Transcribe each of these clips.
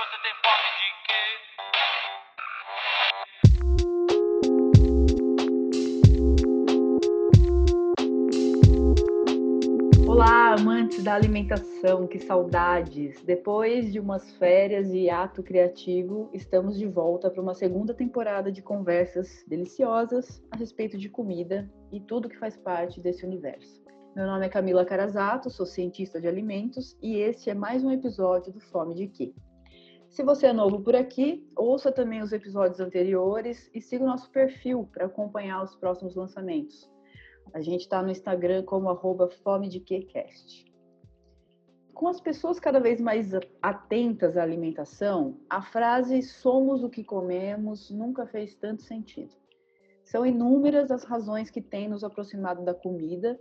Você tem fome de quê? Olá, amantes da alimentação, que saudades! Depois de umas férias e ato criativo, estamos de volta para uma segunda temporada de conversas deliciosas a respeito de comida e tudo que faz parte desse universo. Meu nome é Camila Carazato, sou cientista de alimentos e este é mais um episódio do Fome de Quê. Se você é novo por aqui, ouça também os episódios anteriores e siga o nosso perfil para acompanhar os próximos lançamentos. A gente está no Instagram como arroba. Com as pessoas cada vez mais atentas à alimentação, a frase somos o que comemos nunca fez tanto sentido. São inúmeras as razões que têm nos aproximado da comida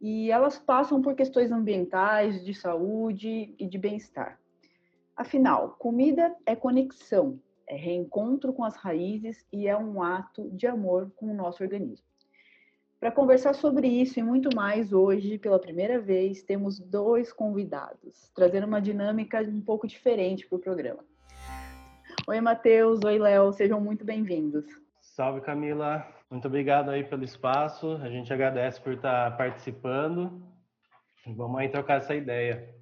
e elas passam por questões ambientais, de saúde e de bem-estar. Afinal, comida é conexão, é reencontro com as raízes e é um ato de amor com o nosso organismo. Para conversar sobre isso e muito mais hoje, pela primeira vez, temos dois convidados, trazendo uma dinâmica um pouco diferente para o programa. Oi, Matheus. Oi, Léo. Sejam muito bem-vindos. Salve, Camila. Muito obrigado aí pelo espaço. A gente agradece por estar participando. Vamos aí trocar essa ideia.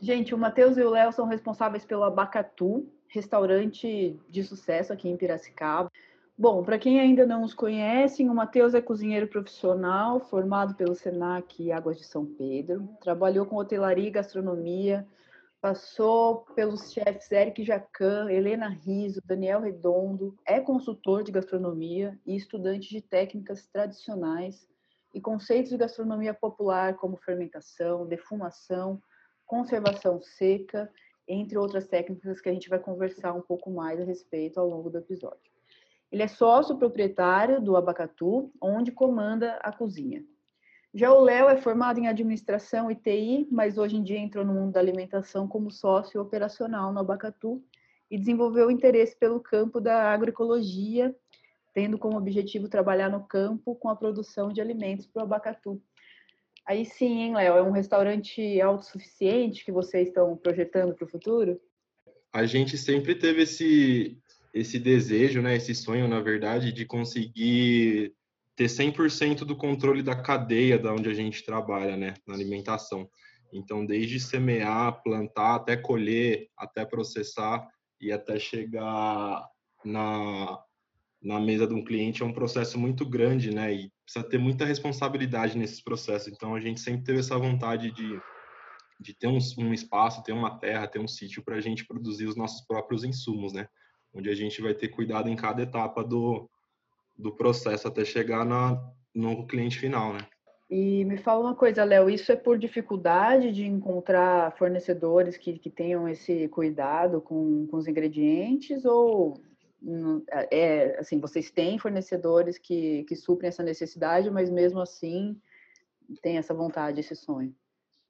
Gente, o Matheus e o Léo são responsáveis pelo Abacatu, restaurante de sucesso aqui em Piracicaba. Bom, para quem ainda não os conhece, o Matheus é cozinheiro profissional, formado pelo Senac Águas de São Pedro, trabalhou com hotelaria e gastronomia, passou pelos chefes Eric Jacan, Helena Riso, Daniel Redondo, é consultor de gastronomia e estudante de técnicas tradicionais e conceitos de gastronomia popular como fermentação, defumação, conservação seca, entre outras técnicas que a gente vai conversar um pouco mais a respeito ao longo do episódio. Ele é sócio proprietário do Abacatu, onde comanda a cozinha. Já o Léo é formado em administração e TI, mas hoje em dia entrou no mundo da alimentação como sócio operacional no Abacatu e desenvolveu interesse pelo campo da agroecologia, tendo como objetivo trabalhar no campo com a produção de alimentos para o Abacatu. Aí sim, hein, Léo? É um restaurante autossuficiente que vocês estão projetando para o futuro? A gente sempre teve esse, esse desejo, né, esse sonho, na verdade, de conseguir ter 100% do controle da cadeia da onde a gente trabalha, né, na alimentação. Então, desde semear, plantar, até colher, até processar e até chegar na, na mesa de um cliente é um processo muito grande, né, e precisa ter muita responsabilidade nesses processos. Então, a gente sempre teve essa vontade de, de ter um, um espaço, ter uma terra, ter um sítio para a gente produzir os nossos próprios insumos, né, onde a gente vai ter cuidado em cada etapa do, do processo até chegar na, no cliente final, né? E me fala uma coisa, Léo, isso é por dificuldade de encontrar fornecedores que, que tenham esse cuidado com, com os ingredientes ou é assim, vocês têm fornecedores que, que suprem essa necessidade, mas mesmo assim tem essa vontade, esse sonho?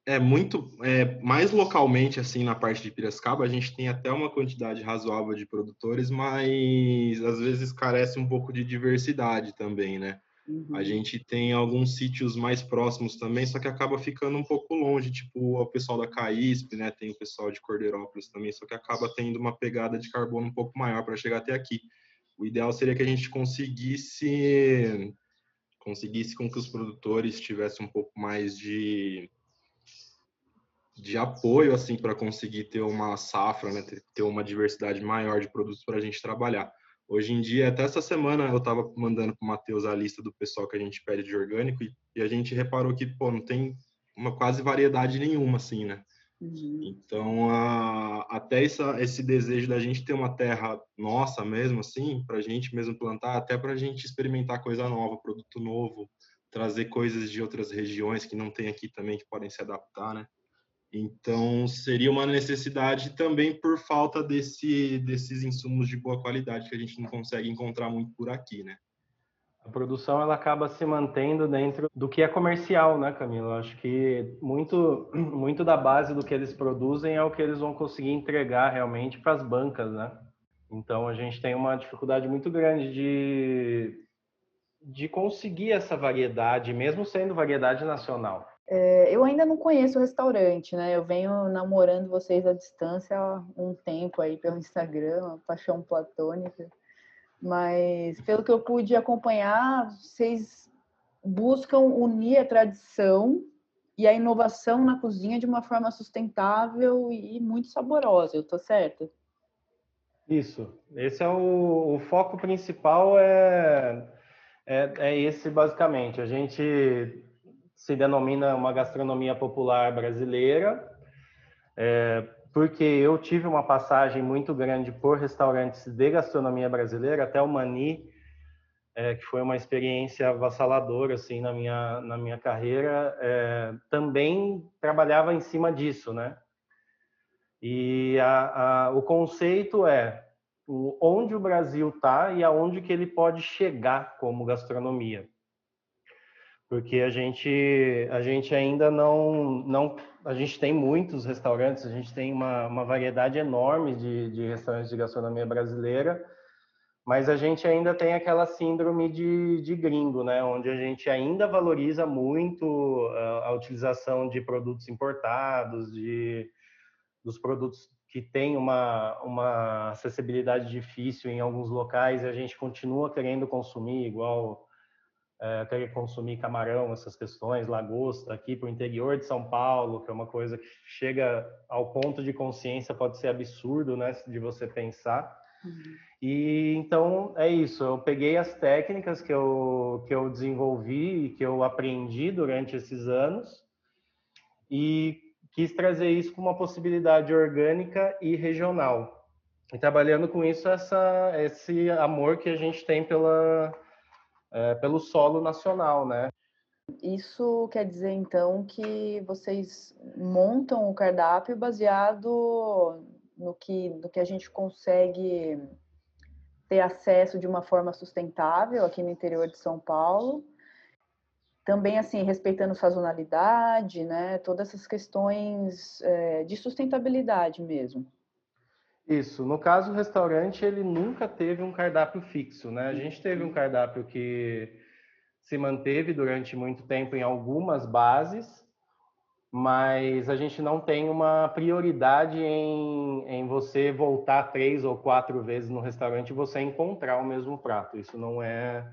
é muito é, mais localmente assim na parte de Piracicaba a gente tem até uma quantidade razoável de produtores mas às vezes carece um pouco de diversidade também né uhum. a gente tem alguns sítios mais próximos também só que acaba ficando um pouco longe tipo o pessoal da Caísp né tem o pessoal de Cordeirópolis também só que acaba tendo uma pegada de carbono um pouco maior para chegar até aqui o ideal seria que a gente conseguisse conseguisse com que os produtores tivessem um pouco mais de de apoio assim para conseguir ter uma safra, né, ter uma diversidade maior de produtos para a gente trabalhar. Hoje em dia, até essa semana eu estava mandando para o Matheus a lista do pessoal que a gente pede de orgânico e, e, a gente reparou que pô, não tem uma quase variedade nenhuma assim, né? Uhum. Então, a, até essa, esse desejo da gente ter uma terra nossa mesmo, assim, para a gente mesmo plantar, até para a gente experimentar coisa nova, produto novo, trazer coisas de outras regiões que não tem aqui também que podem se adaptar, né? Então, seria uma necessidade também por falta desse, desses insumos de boa qualidade que a gente não consegue encontrar muito por aqui, né? A produção ela acaba se mantendo dentro do que é comercial, né, Camila? Eu acho que muito, muito da base do que eles produzem é o que eles vão conseguir entregar realmente para as bancas, né? Então a gente tem uma dificuldade muito grande de, de conseguir essa variedade, mesmo sendo variedade nacional. É, eu ainda não conheço o restaurante, né? Eu venho namorando vocês à distância há um tempo aí pelo Instagram, paixão platônica. Mas pelo que eu pude acompanhar, vocês buscam unir a tradição e a inovação na cozinha de uma forma sustentável e muito saborosa. Eu tô certa? Isso. Esse é o, o foco principal é, é, é esse basicamente. A gente se denomina uma gastronomia popular brasileira, é, porque eu tive uma passagem muito grande por restaurantes de gastronomia brasileira, até o Mani, é, que foi uma experiência avassaladora assim na minha na minha carreira, é, também trabalhava em cima disso, né? E a, a, o conceito é onde o Brasil está e aonde que ele pode chegar como gastronomia porque a gente a gente ainda não não a gente tem muitos restaurantes a gente tem uma, uma variedade enorme de, de restaurantes de gastronomia brasileira mas a gente ainda tem aquela síndrome de, de gringo né? Onde a gente ainda valoriza muito a, a utilização de produtos importados de dos produtos que têm uma, uma acessibilidade difícil em alguns locais e a gente continua querendo consumir igual é, querer consumir camarão, essas questões, lagosta, aqui para o interior de São Paulo, que é uma coisa que chega ao ponto de consciência, pode ser absurdo, né, de você pensar. Uhum. E então é isso, eu peguei as técnicas que eu, que eu desenvolvi e que eu aprendi durante esses anos e quis trazer isso como uma possibilidade orgânica e regional. E trabalhando com isso, essa, esse amor que a gente tem pela, é, pelo solo nacional, né? Isso quer dizer então que vocês montam o cardápio baseado no que, no que a gente consegue ter acesso de uma forma sustentável aqui no interior de São Paulo. Também, assim, respeitando sazonalidade, né? Todas essas questões é, de sustentabilidade mesmo. Isso. No caso, o restaurante, ele nunca teve um cardápio fixo, né? A gente teve um cardápio que se manteve durante muito tempo em algumas bases, mas a gente não tem uma prioridade em, em você voltar três ou quatro vezes no restaurante e você encontrar o mesmo prato. Isso não é,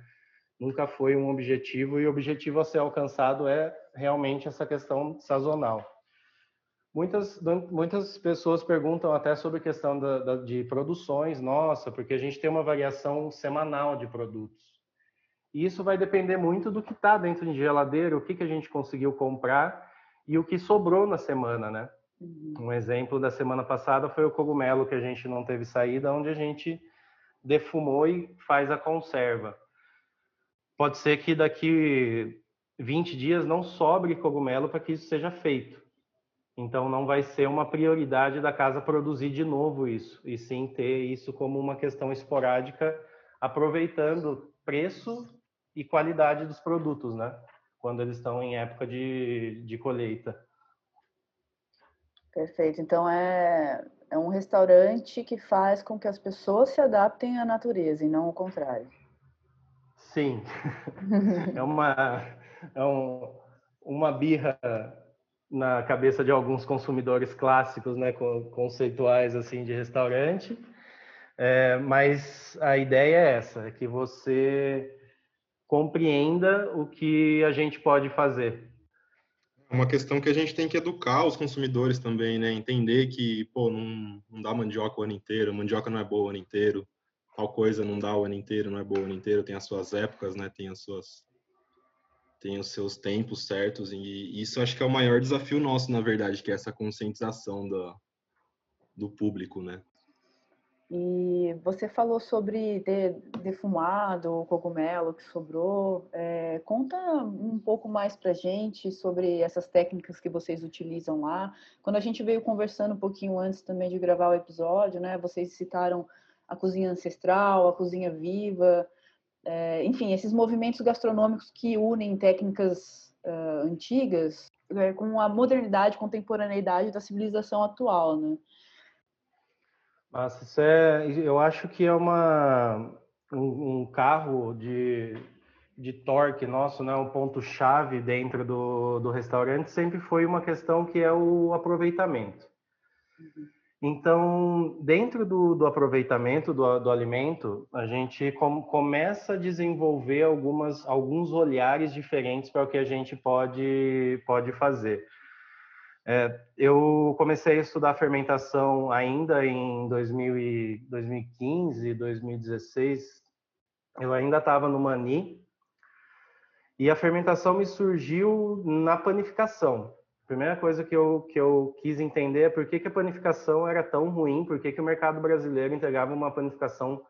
nunca foi um objetivo e o objetivo a ser alcançado é realmente essa questão sazonal. Muitas, muitas pessoas perguntam até sobre a questão da, da, de produções, nossa, porque a gente tem uma variação semanal de produtos. E isso vai depender muito do que está dentro de geladeira, o que, que a gente conseguiu comprar e o que sobrou na semana, né? Uhum. Um exemplo da semana passada foi o cogumelo que a gente não teve saída, onde a gente defumou e faz a conserva. Pode ser que daqui 20 dias não sobre cogumelo para que isso seja feito. Então não vai ser uma prioridade da casa produzir de novo isso, e sim ter isso como uma questão esporádica, aproveitando preço e qualidade dos produtos, né? Quando eles estão em época de, de colheita. Perfeito. Então é, é um restaurante que faz com que as pessoas se adaptem à natureza e não o contrário. Sim. é uma, é um, uma birra na cabeça de alguns consumidores clássicos, né, conceituais assim de restaurante. É, mas a ideia é essa, é que você compreenda o que a gente pode fazer. É uma questão que a gente tem que educar os consumidores também, né? Entender que, pô, não, não dá mandioca o ano inteiro, mandioca não é boa o ano inteiro, tal coisa não dá o ano inteiro, não é boa o ano inteiro, tem as suas épocas, né? Tem as suas tem os seus tempos certos e isso acho que é o maior desafio nosso, na verdade, que é essa conscientização do, do público, né? E você falou sobre defumado o cogumelo que sobrou. É, conta um pouco mais para gente sobre essas técnicas que vocês utilizam lá. Quando a gente veio conversando um pouquinho antes também de gravar o episódio, né? Vocês citaram a cozinha ancestral, a cozinha viva é, enfim, esses movimentos gastronômicos que unem técnicas uh, antigas é, com a modernidade, contemporaneidade da civilização atual, né? Mas isso é, eu acho que é uma um, um carro de de torque nosso, né, um ponto chave dentro do, do restaurante sempre foi uma questão que é o aproveitamento. Então, dentro do, do aproveitamento do, do, alimento, a gente com, começa a desenvolver algumas, alguns olhares diferentes para o que a gente pode, pode fazer. É, eu comecei a estudar fermentação ainda em 2000 e, 2015, 2016. Eu ainda estava no Mani, e a fermentação me surgiu na panificação. A primeira coisa que eu, que eu quis entender é por que, que a panificação era tão ruim, por que, que o mercado brasileiro entregava uma panificação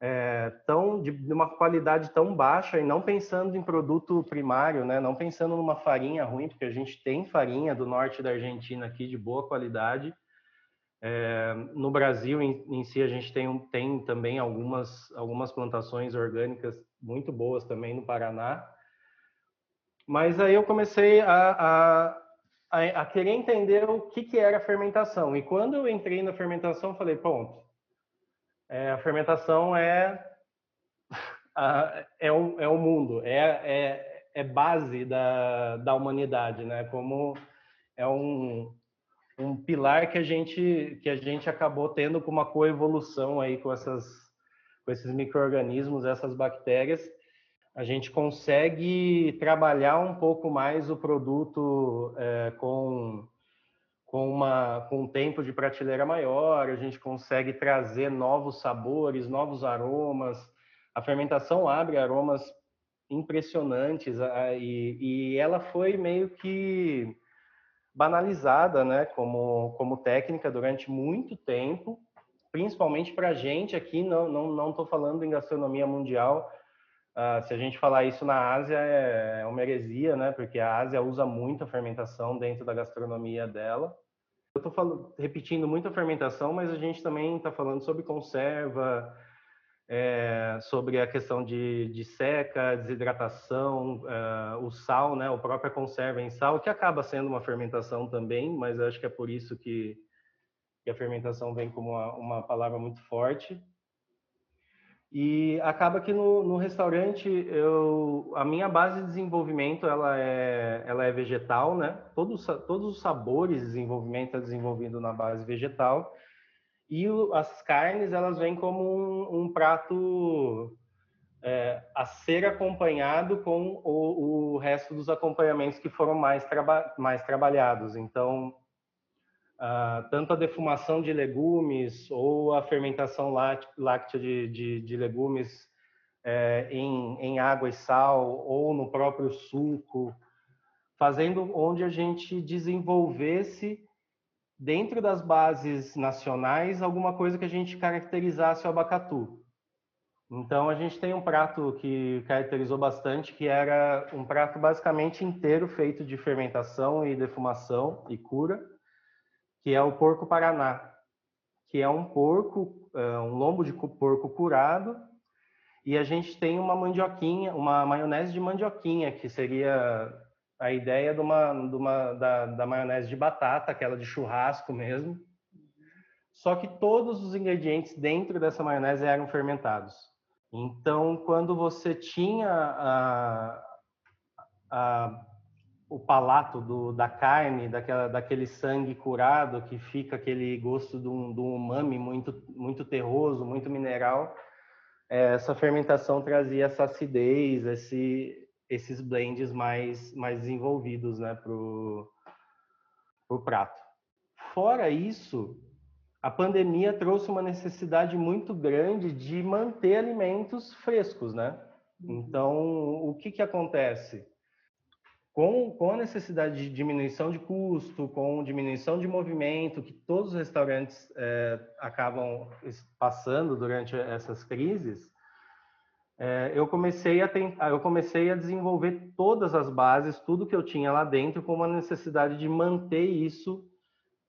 é, tão de, de, uma qualidade tão baixa e não pensando em produto primário, né? não pensando numa farinha ruim, porque a gente tem farinha do norte da Argentina aqui de boa qualidade. É, no Brasil em, em, si a gente tem, tem também algumas, algumas plantações orgânicas muito boas também no Paraná. Mas aí eu comecei a, a, a, a querer entender o que, que era fermentação. E quando eu entrei na fermentação, falei, pronto, é, a fermentação é, a, é, o, é o mundo, é, é, é base da, da humanidade, né? Como é um, um pilar que a gente que a gente acabou tendo com uma coevolução aí com essas com esses microrganismos, essas bactérias a gente consegue trabalhar um pouco mais o produto é, com, com, uma, com um tempo de prateleira maior, a gente consegue trazer novos sabores, novos aromas. A fermentação abre aromas impressionantes e, e ela foi meio que banalizada né, como, como técnica durante muito tempo, principalmente para a gente aqui, não estou não, não falando em gastronomia mundial, Uh, se a gente falar isso na Ásia é, é uma heresia, né? Porque a Ásia usa muito a fermentação dentro da gastronomia dela. Eu estou repetindo muito a fermentação, mas a gente também está falando sobre conserva, é, sobre a questão de, de seca, desidratação, uh, o sal, né? O própria conserva em sal, que acaba sendo uma fermentação também, mas acho que é por isso que, que a fermentação vem como uma, uma palavra muito forte. E acaba que no, no, restaurante eu, a minha base de desenvolvimento ela é, ela é vegetal, né? Todos, todos os sabores de desenvolvimento é desenvolvido na base vegetal. E o, as carnes elas vêm como um, um prato é, a ser acompanhado com o, o, resto dos acompanhamentos que foram mais, traba, mais trabalhados. Então, Uh, tanto a defumação de legumes ou a fermentação láctea de, de, de legumes é, em, em, água e sal ou no próprio suco, fazendo onde a gente desenvolvesse dentro das bases nacionais alguma coisa que a gente caracterizasse o abacatu. Então a gente tem um prato que caracterizou bastante, que era um prato basicamente inteiro feito de fermentação e defumação e cura que é o porco paraná, que é um porco, é, um lombo de porco curado, e a gente tem uma mandioquinha, uma maionese de mandioquinha, que seria a ideia de uma, de uma da, da maionese de batata, aquela de churrasco mesmo. Só que todos os ingredientes dentro dessa maionese eram fermentados. Então, quando você tinha a, a o palato do, da carne, daquela, daquele sangue curado que fica aquele gosto do, do umami muito, muito terroso, muito mineral. É, essa fermentação trazia essa acidez, esse, esses blends mais, mais desenvolvidos né, para o prato. Fora isso, a pandemia trouxe uma necessidade muito grande de manter alimentos frescos, né? Uhum. Então, o que, que acontece? Com, com a necessidade de diminuição de custo, com diminuição de movimento que todos os restaurantes é, acabam passando durante essas crises, é, eu comecei a tentar, eu comecei a desenvolver todas as bases, tudo que eu tinha lá dentro, com uma necessidade de manter isso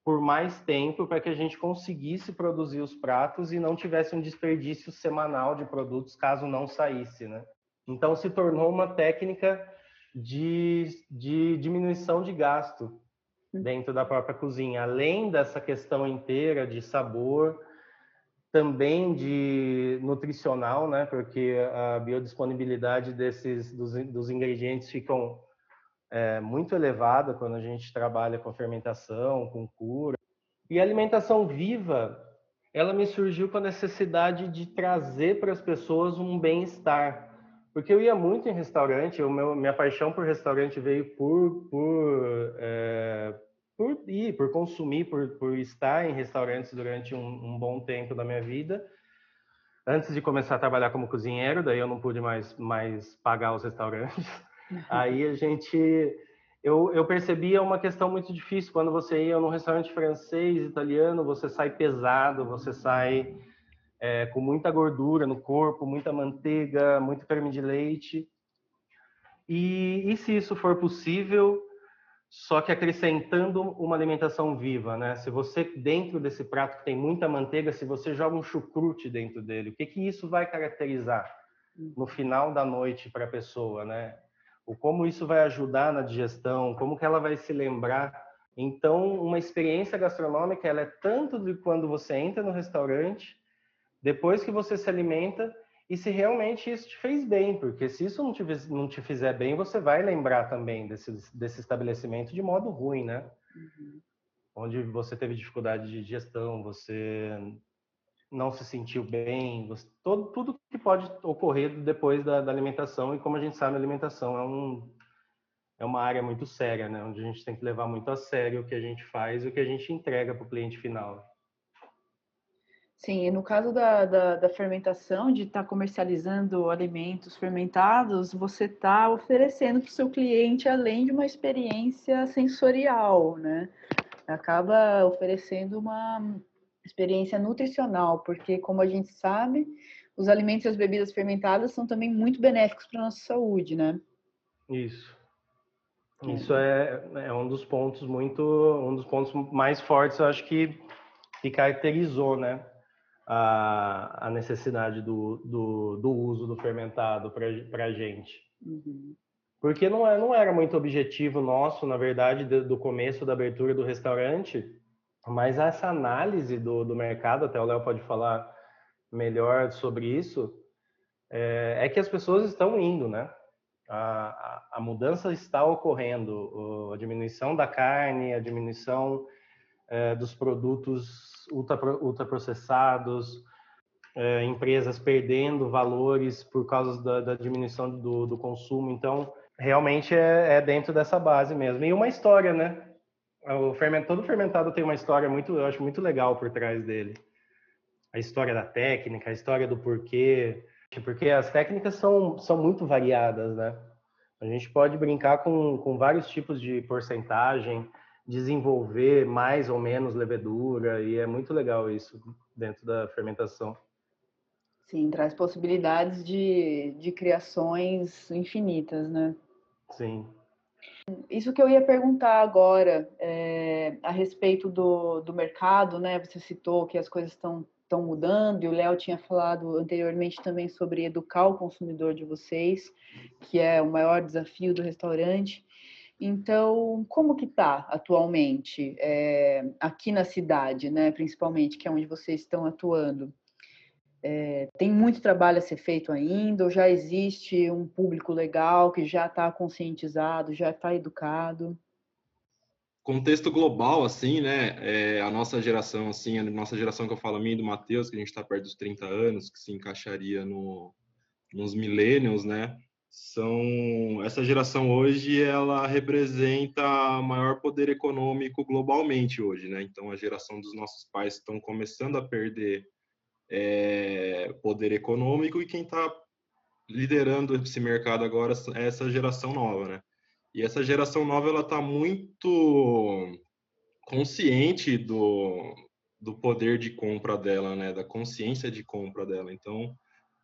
por mais tempo para que a gente conseguisse produzir os pratos e não tivesse um desperdício semanal de produtos caso não saísse, né? Então se tornou uma técnica de, de diminuição de gasto hum. dentro da própria cozinha, além dessa questão inteira de sabor, também de nutricional, né? Porque a biodisponibilidade desses dos, dos ingredientes ficam é, muito elevada quando a gente trabalha com fermentação, com cura. E a alimentação viva, ela me surgiu com a necessidade de trazer para as pessoas um bem-estar. Porque eu ia muito em restaurante, o meu, minha paixão por restaurante veio por, por, é, por ir, por consumir, por, por estar em restaurantes durante um, um bom tempo da minha vida antes de começar a trabalhar como cozinheiro, daí eu não pude mais, mais pagar os restaurantes. Aí a gente, eu, eu percebia uma questão muito difícil quando você ia num restaurante francês, italiano, você sai pesado, você sai é, com muita gordura no corpo, muita manteiga, muito creme de leite. E, e se isso for possível, só que acrescentando uma alimentação viva, né? Se você dentro desse prato que tem muita manteiga, se você joga um chucrute dentro dele, o que que isso vai caracterizar no final da noite para a pessoa, né? O como isso vai ajudar na digestão, como que ela vai se lembrar. Então, uma experiência gastronômica, ela é tanto de quando você entra no restaurante, depois que você se alimenta e se realmente isso te fez bem, porque se isso não te, não te fizer bem, você vai lembrar também desse, desse estabelecimento de modo ruim, né? Uhum. Onde você teve dificuldade de digestão, você não se sentiu bem, você, todo, tudo que pode ocorrer depois da, da, alimentação, e como a gente sabe, a alimentação é, um, é uma área muito séria, né? Onde a gente tem que levar muito a sério o que a gente faz e o que a gente entrega para o cliente final. Sim, e no caso da, da, da fermentação, de estar tá comercializando alimentos fermentados, você está oferecendo para o seu cliente além de uma experiência sensorial, né? Acaba oferecendo uma experiência nutricional, porque, como a gente sabe, os alimentos e as bebidas fermentadas são também muito benéficos para a nossa saúde, né? Isso. Isso é, é um dos pontos muito, um dos pontos mais fortes, eu acho que, que caracterizou, né? A, a necessidade do, do, do, uso do fermentado para a gente. Uhum. Porque não, é, não era muito objetivo nosso, na verdade, do, do começo da abertura do restaurante, mas essa análise do, do mercado, até o Léo pode falar melhor sobre isso, é, é, que as pessoas estão indo, né? A, a, a mudança está ocorrendo, a diminuição da carne, a diminuição é, dos produtos ultra, ultraprocessados, é, empresas perdendo valores por causa da, da diminuição do, do, consumo. Então, realmente é, é, dentro dessa base mesmo. E uma história, né? O ferment, todo fermentado tem uma história muito, eu acho muito legal por trás dele. A história da técnica, a história do porquê, porque as técnicas são, são muito variadas, né? A gente pode brincar com, com vários tipos de porcentagem, desenvolver mais ou menos levedura e é muito legal isso dentro da fermentação. Sim, traz possibilidades de, de criações infinitas, né? Sim. Isso que eu ia perguntar agora é, a respeito do, do mercado, né? Você citou que as coisas estão estão mudando, e o Léo tinha falado anteriormente também sobre educar o consumidor de vocês, que é o maior desafio do restaurante. Então, como que está atualmente é, aqui na cidade, né, principalmente, que é onde vocês estão atuando? É, tem muito trabalho a ser feito ainda, ou já existe um público legal que já está conscientizado, já está educado? Contexto global, assim, né? É, a nossa geração, assim, a nossa geração que eu falo a mim e do Matheus, que a gente está perto dos 30 anos, que se encaixaria no, nos millennials, né? São essa geração hoje ela representa maior poder econômico globalmente hoje, né? Então a geração dos nossos pais estão começando a perder é, poder econômico e quem está liderando esse mercado agora é essa geração nova, né? E essa geração nova ela está muito consciente do, do poder de compra dela, né? Da consciência de compra dela. Então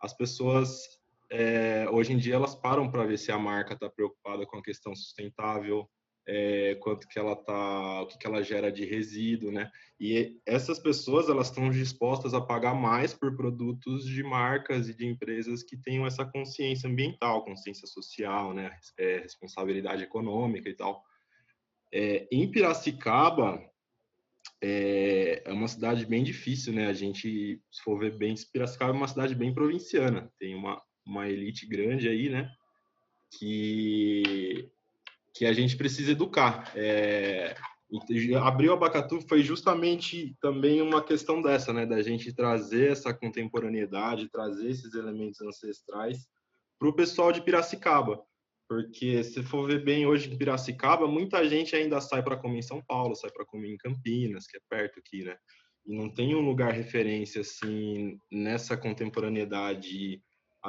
as pessoas é, hoje em dia elas param para ver se a marca está preocupada com a questão sustentável, é, quanto que ela tá, o que, que ela gera de resíduo, né? E essas pessoas elas estão dispostas a pagar mais por produtos de marcas e de empresas que tenham essa consciência ambiental, consciência social, né? É, responsabilidade econômica e tal. É, em Piracicaba, é, é uma cidade bem difícil, né? A gente, se for ver bem, Piracicaba é uma cidade bem provinciana. Tem uma, uma elite grande aí, né? Que, que a gente precisa educar. É, abrir o Abacatu foi justamente também uma questão dessa, né? Da gente trazer essa contemporaneidade, trazer esses elementos ancestrais para o pessoal de Piracicaba. Porque se for ver bem hoje em Piracicaba, muita gente ainda sai para comer em São Paulo, sai para comer em Campinas, que é perto aqui, né? E não tem um lugar referência assim nessa contemporaneidade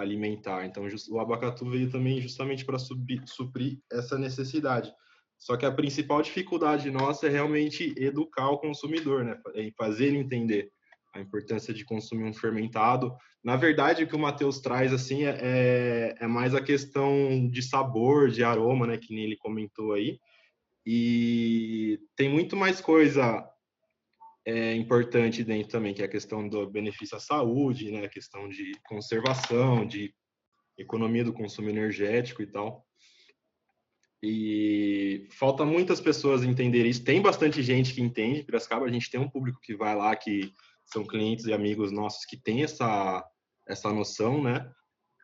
alimentar. Então o abacatu veio também justamente para suprir essa necessidade. Só que a principal dificuldade nossa é realmente educar o consumidor, né? E fazer ele entender a importância de consumir um fermentado. Na verdade, o que o Matheus traz assim é, é, é mais a questão de sabor, de aroma, né, que nem ele comentou aí. E tem muito mais coisa é, importante dentro também, que é a questão do benefício à saúde, né, a questão de conservação, de economia do consumo energético e tal. E falta muitas pessoas entenderem isso. Tem bastante gente que entende Piracicaba, a gente tem um público que vai lá que são clientes e amigos nossos que têm essa, essa noção, né?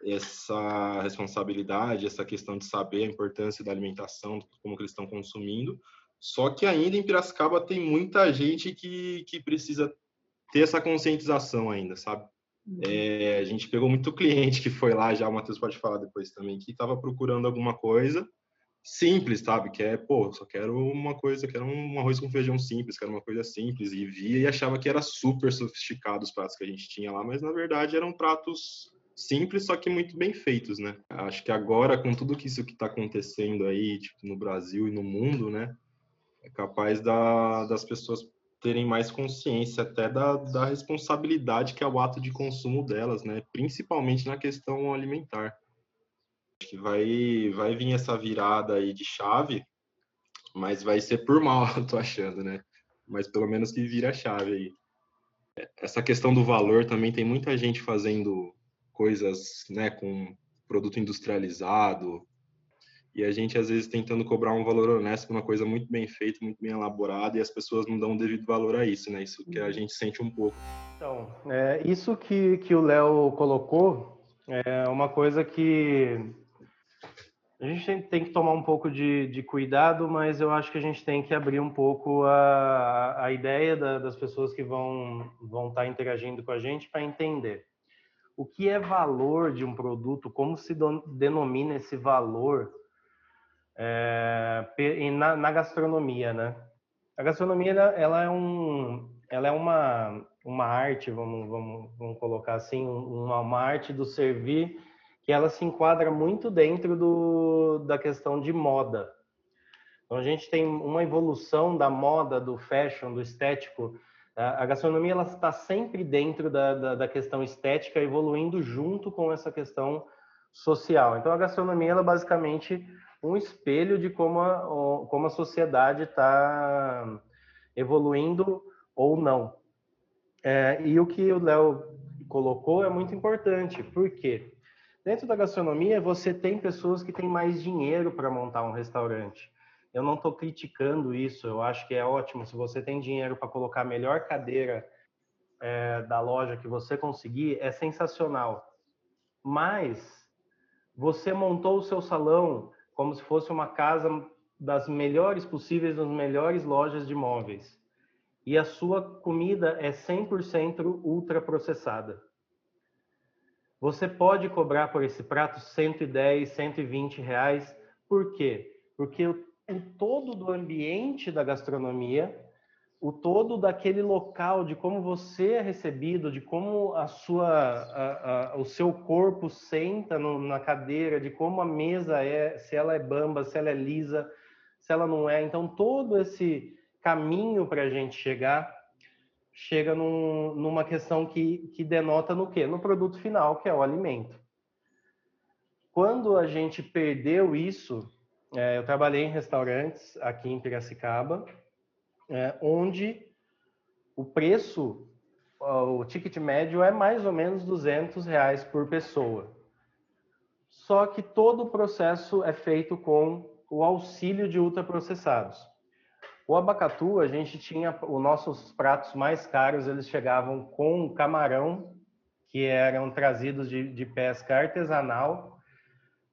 Essa responsabilidade, essa questão de saber a importância da alimentação, como que eles estão consumindo. Só que ainda em Piracicaba tem muita gente que, que precisa ter essa conscientização ainda, sabe? Uhum. É, a gente pegou muito cliente que foi lá já, o Matheus pode falar depois também, que estava procurando alguma coisa simples, sabe? Que é, pô, só quero uma coisa, quero um arroz com feijão simples, quero uma coisa simples. E via e achava que era super sofisticado os pratos que a gente tinha lá, mas na verdade eram pratos simples, só que muito bem feitos, né? Acho que agora, com tudo que isso que está acontecendo aí, tipo, no Brasil e no mundo, né? É capaz da, das pessoas terem mais consciência até da, da responsabilidade que é o ato de consumo delas, né? Principalmente na questão alimentar que vai, vai vir essa virada aí de chave, mas vai ser por mal, eu tô achando, né? Mas pelo menos que vira a chave aí. Essa questão do valor também tem muita gente fazendo coisas, né, com produto industrializado, e a gente às vezes tentando cobrar um valor honesto uma coisa muito bem feita, muito bem elaborada, e as pessoas não dão o devido valor a isso, né? Isso que a gente sente um pouco. Então, é, isso que, que o Léo colocou é uma coisa que a gente tem que tomar um pouco de, de, cuidado, mas eu acho que a gente tem que abrir um pouco a, a ideia da, das pessoas que vão, vão estar interagindo com a gente para entender o que é valor de um produto, como se denomina esse valor é, na, na, gastronomia, né? A gastronomia ela é um, ela é uma, uma arte, vamos, vamos, vamos colocar assim, uma, uma arte do servir que ela se enquadra muito dentro do, da questão de moda. Então a gente tem uma evolução da moda, do fashion, do estético. A gastronomia ela está sempre dentro da, da, da questão estética, evoluindo junto com essa questão social. Então a gastronomia ela basicamente um espelho de como a, como a sociedade está evoluindo ou não. É, e o que o Léo colocou é muito importante, por quê? Dentro da gastronomia, você tem pessoas que têm mais dinheiro para montar um restaurante. Eu não estou criticando isso, eu acho que é ótimo. Se você tem dinheiro para colocar a melhor cadeira é, da loja que você conseguir, é sensacional. Mas você montou o seu salão como se fosse uma casa das melhores possíveis, das melhores lojas de móveis. E a sua comida é 100% ultraprocessada. Você pode cobrar por esse prato 110, 120 reais. Por quê? Porque o, todo do ambiente da gastronomia, o todo daquele local, de como você é recebido, de como a sua, a, a, o seu corpo senta no, na cadeira, de como a mesa é, se ela é bamba, se ela é lisa, se ela não é. Então, todo esse caminho para a gente chegar chega num, numa questão que, que denota no quê? No produto final, que é o alimento. Quando a gente perdeu isso, é, eu trabalhei em restaurantes aqui em Piracicaba, é, onde o preço, o ticket médio é mais ou menos 200 reais por pessoa. Só que todo o processo é feito com o auxílio de ultraprocessados. O abacatu, a gente tinha os nossos pratos mais caros, eles chegavam com camarão, que eram trazidos de, de pesca artesanal.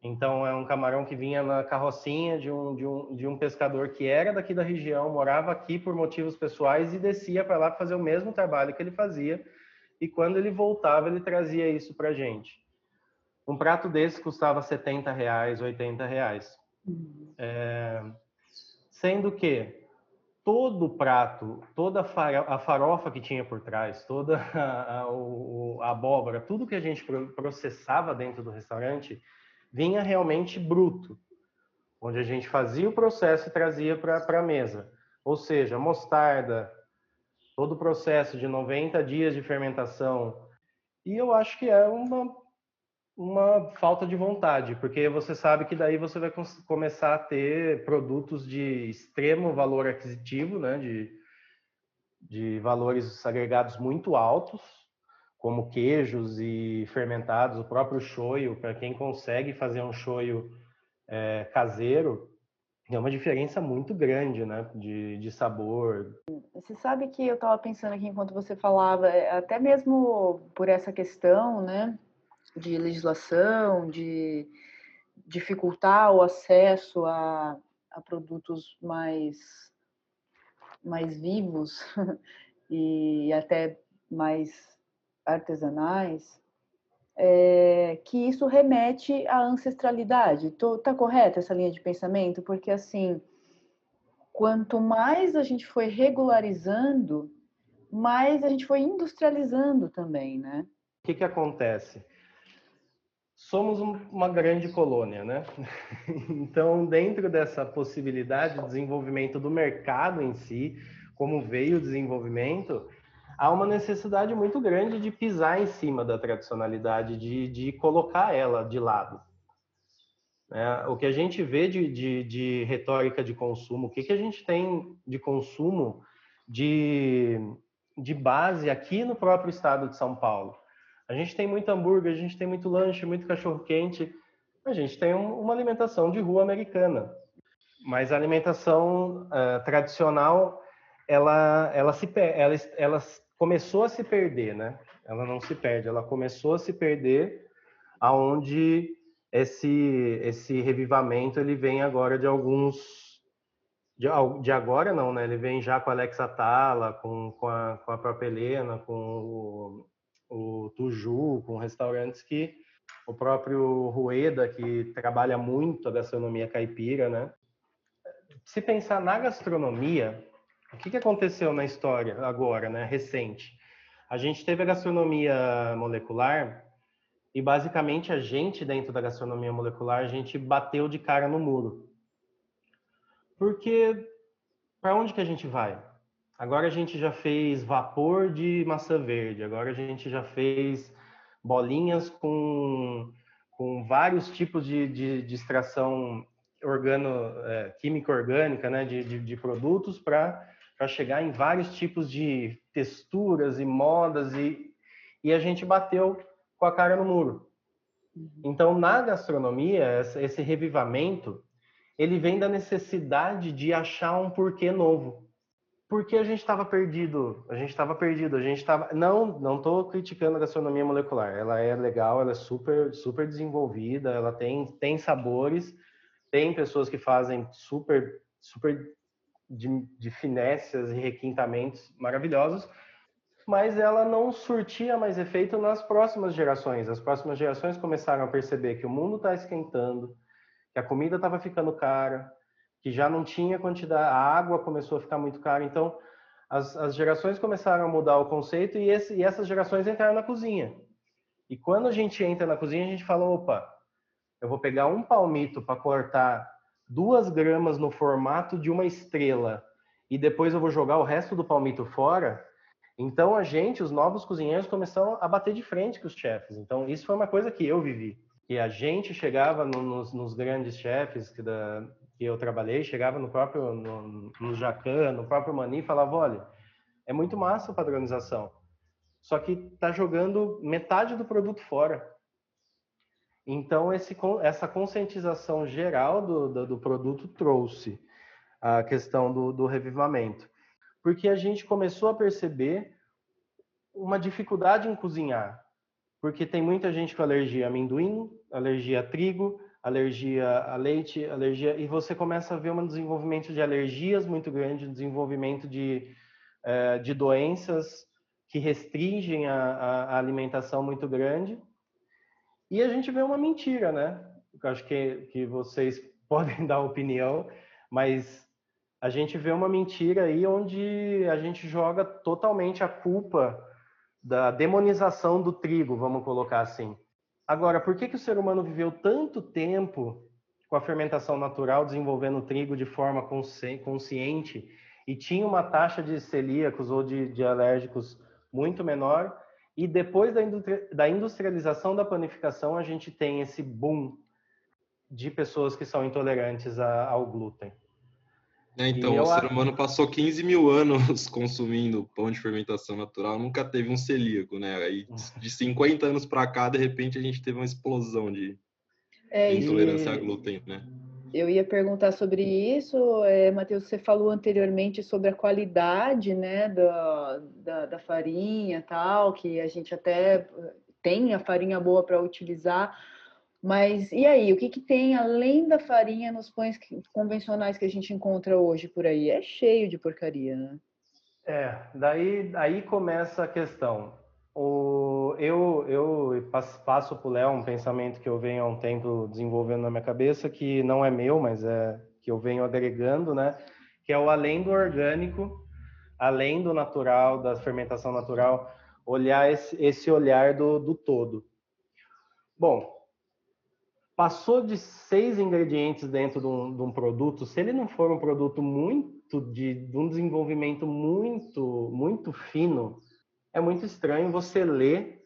Então, é um camarão que vinha na carrocinha de um, de, um, de um pescador que era daqui da região, morava aqui por motivos pessoais e descia para lá fazer o mesmo trabalho que ele fazia. E quando ele voltava, ele trazia isso para gente. Um prato desse custava 70 reais, 80 reais. Uhum. É, sendo que todo o prato, toda a farofa que tinha por trás, toda a, a, a abóbora, tudo que a gente processava dentro do restaurante vinha realmente bruto, onde a gente fazia o processo e trazia para a mesa. Ou seja, mostarda, todo o processo de 90 dias de fermentação. E eu acho que é uma uma falta de vontade, porque você sabe que daí você vai começar a ter produtos de extremo valor aquisitivo, né, de, de valores agregados muito altos, como queijos e fermentados, o próprio shoyu, para quem consegue fazer um shoyu é, caseiro, é uma diferença muito grande, né, de, de sabor. Você sabe que eu estava pensando aqui enquanto você falava, é, até mesmo por essa questão, né, de legislação, de dificultar o acesso a, a produtos mais, mais vivos e até mais artesanais, é, que isso remete à ancestralidade. Está correta essa linha de pensamento? Porque, assim, quanto mais a gente foi regularizando, mais a gente foi industrializando também, né? O que, que acontece? somos uma grande colônia, né? Então, dentro dessa possibilidade de desenvolvimento do mercado em si, como veio o desenvolvimento, há uma necessidade muito grande de pisar em cima da tradicionalidade, de, de colocar ela de lado. É, o que a gente vê de, de, de, retórica de consumo, o que, que a gente tem de consumo de, de base aqui no próprio estado de São Paulo? A gente tem muito hambúrguer, a gente tem muito lanche, muito cachorro-quente. A gente tem um, uma alimentação de rua americana. Mas a alimentação uh, tradicional, ela, ela, se, ela, ela começou a se perder, né? Ela não se perde, ela começou a se perder aonde esse, esse revivamento ele vem agora de alguns de, de, agora não, né? Ele vem já com a Alexa Tala, com, com, a, com a própria Helena, com o, o Tuju, com restaurantes que o próprio Rueda, que trabalha muito a gastronomia caipira, né? Se pensar na gastronomia, o que, que aconteceu na história agora, né, recente? A gente teve a gastronomia molecular e basicamente a gente dentro da gastronomia molecular, a gente bateu de cara no muro. Porque para onde que a gente vai? Agora a gente já fez vapor de maçã verde, agora a gente já fez bolinhas com, com vários tipos de, de, de extração organo, é, química orgânica, né, de, de, de produtos para chegar em vários tipos de texturas e modas e, e a gente bateu com a cara no muro. Uhum. Então, na gastronomia, esse revivamento, ele vem da necessidade de achar um porquê novo porque a gente estava perdido, a gente estava perdido, a gente estava não, não estou criticando a gastronomia molecular, ela é legal, ela é super, super desenvolvida, ela tem, tem sabores, tem pessoas que fazem super, super de, de finécias e requintamentos maravilhosos, mas ela não surtia mais efeito nas próximas gerações. As próximas gerações começaram a perceber que o mundo está esquentando, que a comida estava ficando cara, que já não tinha quantidade, a água começou a ficar muito cara, então as, as gerações começaram a mudar o conceito e, esse, e essas gerações entraram na cozinha. E quando a gente entra na cozinha, a gente fala, opa, eu vou pegar um palmito para cortar duas gramas no formato de uma estrela e depois eu vou jogar o resto do palmito fora. Então a gente, os novos cozinheiros, começaram a bater de frente com os chefes. Então isso foi uma coisa que eu vivi. Que a gente chegava no, nos, nos, grandes chefes da, que eu trabalhei, chegava no próprio no, no Jacan, no próprio Mani e falava, olha, é muito massa a padronização, só que está jogando metade do produto fora. Então esse, essa conscientização geral do, do, do produto trouxe a questão do, do revivamento. Porque a gente começou a perceber uma dificuldade em cozinhar. Porque tem muita gente com alergia a amendoim, alergia a trigo, alergia a leite, alergia. E você começa a ver um desenvolvimento de alergias muito grande, um desenvolvimento de, eh, de doenças que restringem a, a, alimentação muito grande. E a gente vê uma mentira, né? Eu acho que, que vocês podem dar opinião, mas a gente vê uma mentira aí onde a gente joga totalmente a culpa da demonização do trigo, vamos colocar assim. Agora, por que, que o ser humano viveu tanto tempo com a fermentação natural, desenvolvendo trigo de forma consciente e tinha uma taxa de celíacos ou de, de alérgicos muito menor? E depois da, da industrialização da panificação, a gente tem esse boom de pessoas que são intolerantes a, ao glúten. É, então, o ser humano passou 15 mil anos consumindo pão de fermentação natural, nunca teve um celíaco, né? Aí, de 50 anos para cá, de repente, a gente teve uma explosão de, é, de intolerância e... a glúten, né? Eu ia perguntar sobre isso, é, Matheus, você falou anteriormente sobre a qualidade, né, da, da, da farinha tal, que a gente até tem a farinha boa para utilizar, mas e aí, o que, que tem além da farinha nos pães convencionais que a gente encontra hoje por aí? É cheio de porcaria, né? É, daí aí começa a questão. O, eu eu passo para o Léo um pensamento que eu venho há um tempo desenvolvendo na minha cabeça, que não é meu, mas é que eu venho agregando, né? Que é o além do orgânico, além do natural, da fermentação natural, olhar esse, esse olhar do, do todo. Bom, passou de seis ingredientes dentro de um, de um, produto, se ele não for um produto muito de, de, um desenvolvimento muito muito fino, é muito estranho você ler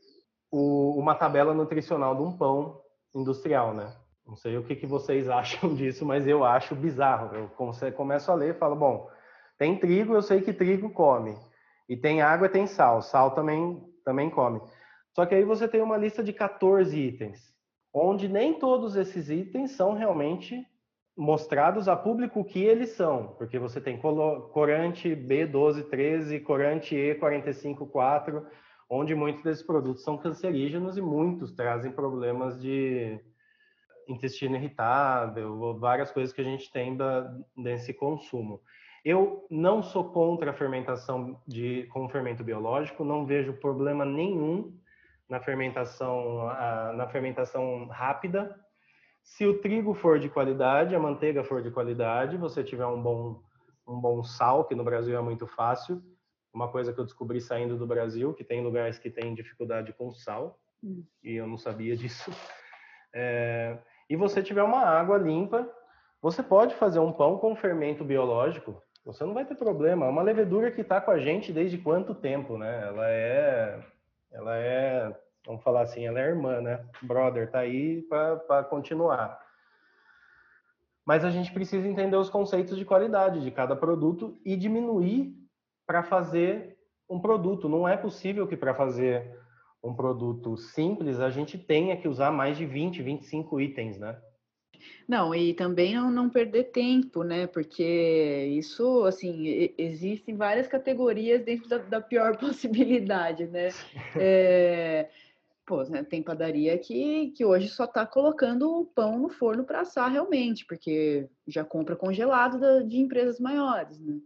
o, uma tabela nutricional de um pão industrial, né? Não sei o que, que vocês acham disso, mas eu acho bizarro. Eu começo a ler e falo, bom, tem trigo, eu sei que trigo come. E tem água tem sal. Sal também, também come. Só que aí você tem uma lista de 14 itens onde nem todos esses itens são realmente mostrados a público o que eles são, porque você tem corante B1213, corante E454, onde muitos desses produtos são cancerígenos e muitos trazem problemas de intestino irritável, várias coisas que a gente tem da, desse consumo. Eu não sou contra a fermentação de, com fermento biológico, não vejo problema nenhum na fermentação, na fermentação rápida. Se o trigo for de qualidade, a manteiga for de qualidade, você tiver um bom, um bom sal, que no Brasil é muito fácil, uma coisa que eu descobri saindo do Brasil, que tem lugares que tem dificuldade com sal, hum. e eu não sabia disso. É, e você tiver uma água limpa, você pode fazer um pão com fermento biológico, você não vai ter problema. É uma levedura que está com a gente desde quanto tempo, né? Ela é, ela é vamos falar assim, ela é irmã, né? Brother, tá aí para continuar. Mas a gente precisa entender os conceitos de qualidade de cada produto e diminuir para fazer um produto. Não é possível que para fazer um produto simples a gente tenha que usar mais de 20, 25 itens, né? Não, e também não, não perder tempo, né? Porque isso, assim, existem várias categorias dentro da, da pior possibilidade, né? É, Pô, né, tem padaria que, que hoje só está colocando o pão no forno para assar realmente, porque já compra congelado da, de empresas maiores, né?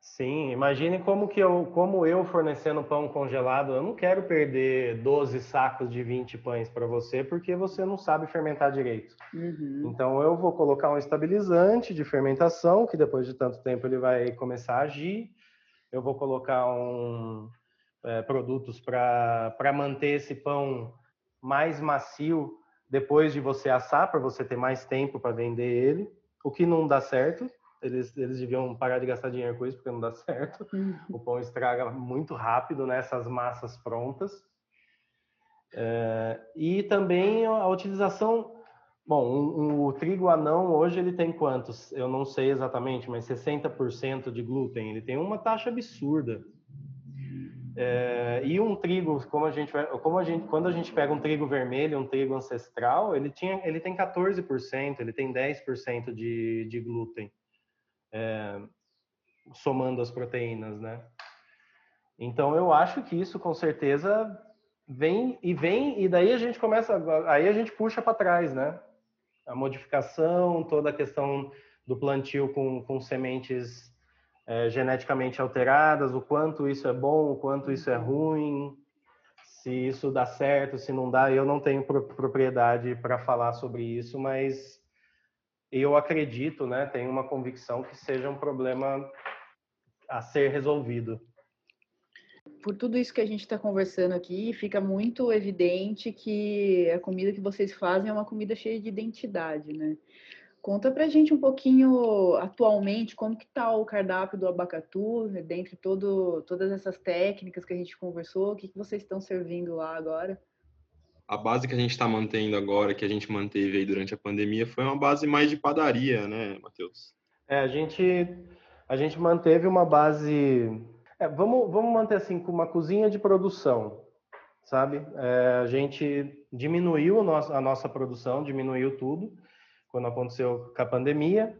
Sim, imagine como que eu, como eu fornecendo pão congelado, eu não quero perder 12 sacos de 20 pães para você, porque você não sabe fermentar direito. Uhum. Então eu vou colocar um estabilizante de fermentação, que depois de tanto tempo ele vai começar a agir. Eu vou colocar um, é, produtos para manter esse pão mais macio depois de você assar, para você ter mais tempo para vender ele, o que não dá certo. Eles, eles deviam parar de gastar dinheiro com isso, porque não dá certo. Uhum. O pão estraga muito rápido nessas né, massas prontas. É, e também a utilização. Bom, um, um, o trigo anão hoje ele tem quantos? Eu não sei exatamente, mas 60% de glúten. Ele tem uma taxa absurda. É, e um trigo, como a gente, como a gente, quando a gente pega um trigo vermelho, um trigo ancestral, ele tinha, ele tem 14%, ele tem 10% de, de glúten, é, somando as proteínas, né? Então eu acho que isso com certeza vem e vem e daí a gente começa, aí a gente puxa para trás, né? A modificação, toda a questão do plantio com, com sementes é, geneticamente alteradas, o quanto isso é bom, o quanto isso é ruim, se isso dá certo, se não dá. Eu não tenho propriedade para falar sobre isso, mas eu acredito, né, tenho uma convicção que seja um problema a ser resolvido. Por tudo isso que a gente está conversando aqui, fica muito evidente que a comida que vocês fazem é uma comida cheia de identidade, né? Conta pra gente um pouquinho atualmente como que tá o cardápio do Abacatu, né, dentre todo, todas essas técnicas que a gente conversou, o que, que vocês estão servindo lá agora? A base que a gente está mantendo agora, que a gente manteve aí durante a pandemia, foi uma base mais de padaria, né, Matheus? É, a gente, a gente manteve uma base. É, vamos, vamos manter assim, com uma cozinha de produção, sabe? É, a gente diminuiu a nossa, a nossa produção, diminuiu tudo quando aconteceu com a pandemia.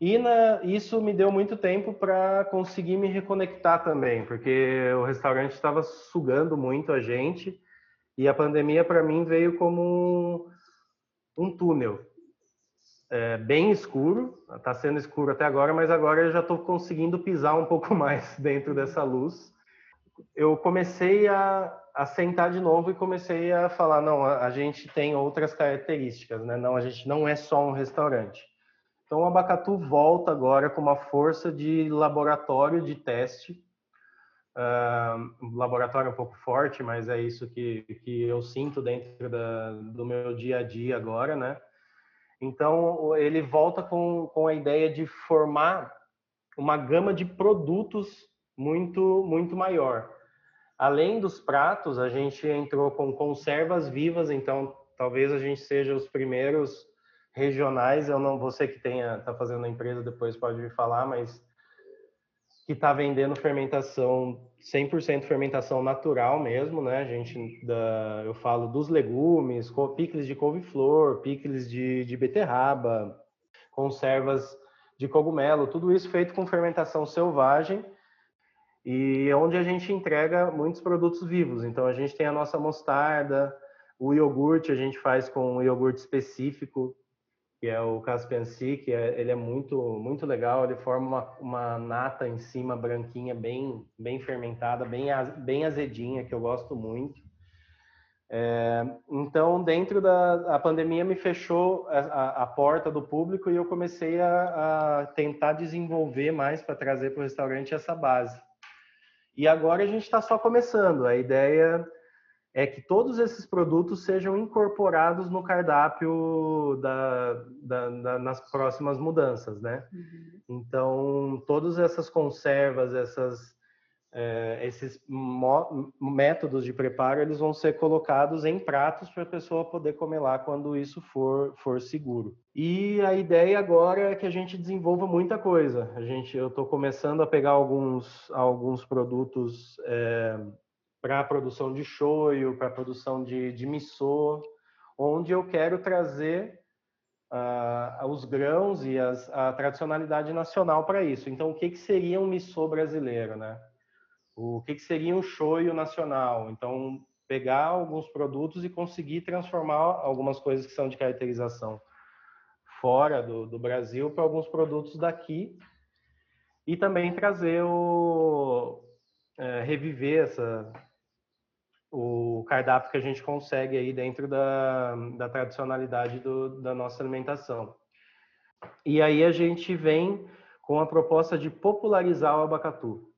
E na, isso me deu muito tempo para conseguir me reconectar também, porque o restaurante estava sugando muito a gente e a pandemia para mim veio como um, um túnel é, bem escuro. Está sendo escuro até agora, mas agora eu já estou conseguindo pisar um pouco mais dentro dessa luz. Eu comecei a, a sentar de novo e comecei a falar, não, a, a, gente tem outras características, né? Não, a gente não é só um restaurante. Então o Abacatu volta agora com uma força de laboratório de teste, uh, laboratório um pouco forte, mas é isso que, que eu sinto dentro da, do meu dia a dia agora, né? Então ele volta com, com a ideia de formar uma gama de produtos muito muito maior. Além dos pratos, a gente entrou com conservas vivas, então talvez a gente seja os primeiros regionais. Eu não, você que tenha tá fazendo a empresa depois pode me falar, mas que está vendendo fermentação 100% fermentação natural mesmo, né? A gente da, eu falo dos legumes, picles de couve-flor, picles de, de beterraba, conservas de cogumelo, tudo isso feito com fermentação selvagem e onde a gente entrega muitos produtos vivos. Então a gente tem a nossa mostarda, o iogurte a gente faz com um iogurte específico, que é o Caspiancy, que é, ele é muito muito legal, ele forma uma, uma nata em cima branquinha, bem bem fermentada, bem bem azedinha, que eu gosto muito. É, então, dentro da a pandemia, me fechou a, a, porta do público e eu comecei a, a tentar desenvolver mais para trazer para o restaurante essa base. E agora a gente está só começando. A ideia é que todos esses produtos sejam incorporados no cardápio da, da, da, nas próximas mudanças, né? Uhum. Então, todas essas conservas, essas é, esses métodos de preparo eles vão ser colocados em pratos para a pessoa poder comer lá quando isso for, for seguro. E a ideia agora é que a gente desenvolva muita coisa. A gente, eu estou começando a pegar alguns, alguns produtos é, para a produção de shoyu, para a produção de, de miso, onde eu quero trazer uh, os grãos e as, a tradicionalidade nacional para isso. Então, o que, que seria um miso brasileiro, né? O que, que seria um shoyu nacional. Então, pegar alguns produtos e conseguir transformar algumas coisas que são de caracterização fora do, do Brasil para alguns produtos daqui e também trazer o é, reviver essa o cardápio que a gente consegue aí dentro da, da tradicionalidade do, da nossa alimentação. E aí a gente vem com a proposta de popularizar o abacatu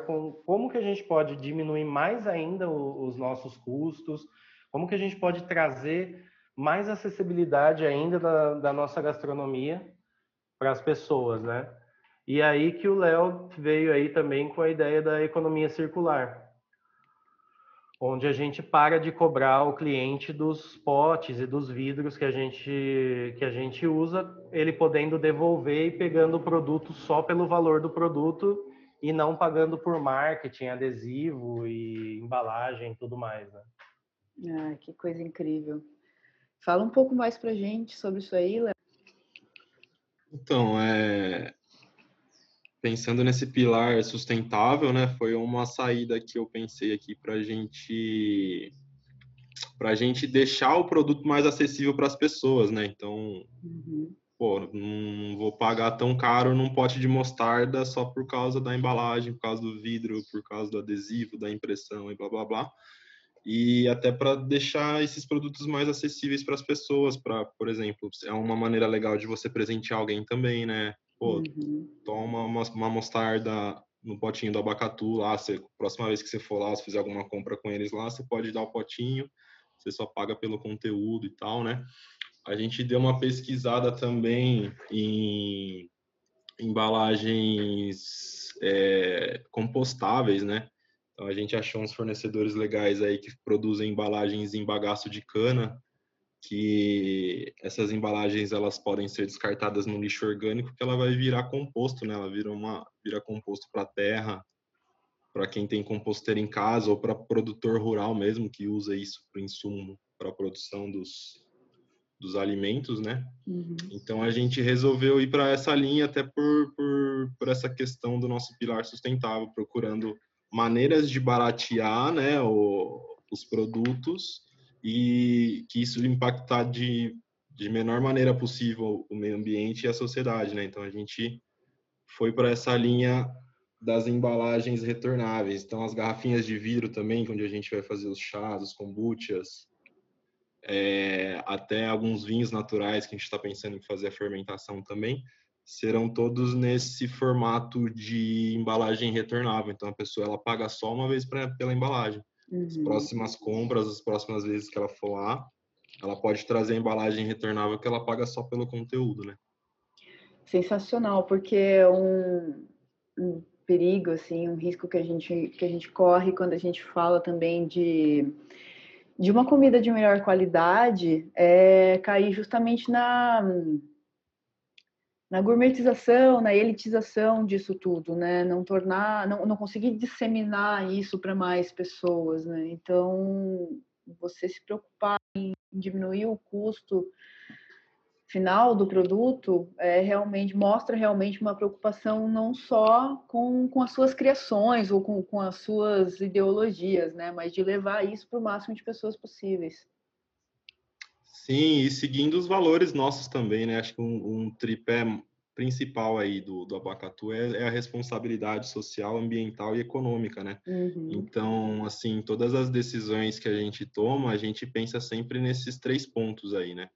com como que a gente pode diminuir mais ainda os nossos custos, como que a gente pode trazer mais acessibilidade ainda da, da nossa gastronomia para as pessoas, né? E aí que o Léo veio aí também com a ideia da economia circular, onde a gente para de cobrar o cliente dos potes e dos vidros que a gente que a gente usa, ele podendo devolver e pegando o produto só pelo valor do produto e não pagando por marketing, adesivo e embalagem e tudo mais, né? Ah, que coisa incrível. Fala um pouco mais pra gente sobre isso aí, Léo. Então, é... pensando nesse pilar sustentável, né, foi uma saída que eu pensei aqui para gente para gente deixar o produto mais acessível para as pessoas, né? Então, uhum. Pô, não vou pagar tão caro num pote de mostarda só por causa da embalagem, por causa do vidro, por causa do adesivo, da impressão e blá blá blá e até para deixar esses produtos mais acessíveis para as pessoas, para, por exemplo, é uma maneira legal de você presentear alguém também, né? Pô, uhum. toma uma, uma, mostarda no potinho do abacatu lá, você, próxima vez que você for lá, se fizer alguma compra com eles lá, você pode dar o potinho, você só paga pelo conteúdo e tal, né? A gente deu uma pesquisada também em embalagens é, compostáveis, né? Então a gente achou uns fornecedores legais aí que produzem embalagens em bagaço de cana, que essas embalagens elas podem ser descartadas no lixo orgânico, que ela vai virar composto, né? Ela vira uma vira composto para terra, para quem tem composteira em casa ou para produtor rural mesmo que usa isso para insumo para a produção dos dos alimentos, né? Uhum. Então a gente resolveu ir para essa linha até por, por, por essa questão do nosso pilar sustentável, procurando maneiras de baratear né, o, os produtos e que isso impactar de, de menor maneira possível o meio ambiente e a sociedade. Né? Então, a gente foi para essa linha das embalagens retornáveis. Então, as garrafinhas de vidro também, onde a gente vai fazer os chás, os kombuchas, é, até alguns vinhos naturais que a gente está pensando em fazer a fermentação também serão todos nesse formato de embalagem retornável. Então a pessoa ela paga só uma vez pra, pela embalagem. Uhum. As próximas compras, as próximas vezes que ela for lá, ela pode trazer a embalagem retornável que ela paga só pelo conteúdo, né? Sensacional, porque é um, um perigo assim, um risco que a gente que a gente corre quando a gente fala também de de uma comida de melhor qualidade é cair justamente na na gourmetização, na elitização disso tudo, né? Não tornar, não, não conseguir disseminar isso para mais pessoas, né? Então, você se preocupar em diminuir o custo final do produto é realmente mostra realmente uma preocupação não só com, com as suas criações ou com, com as suas ideologias, né? Mas de levar isso para o máximo de pessoas possíveis. Sim, e seguindo os valores nossos também, né? Acho que um, um tripé principal aí do, do Abacatu é, é, a responsabilidade social, ambiental e econômica, né? Uhum. Então, assim, todas as decisões que a gente toma, a gente pensa sempre nesses três pontos aí, né?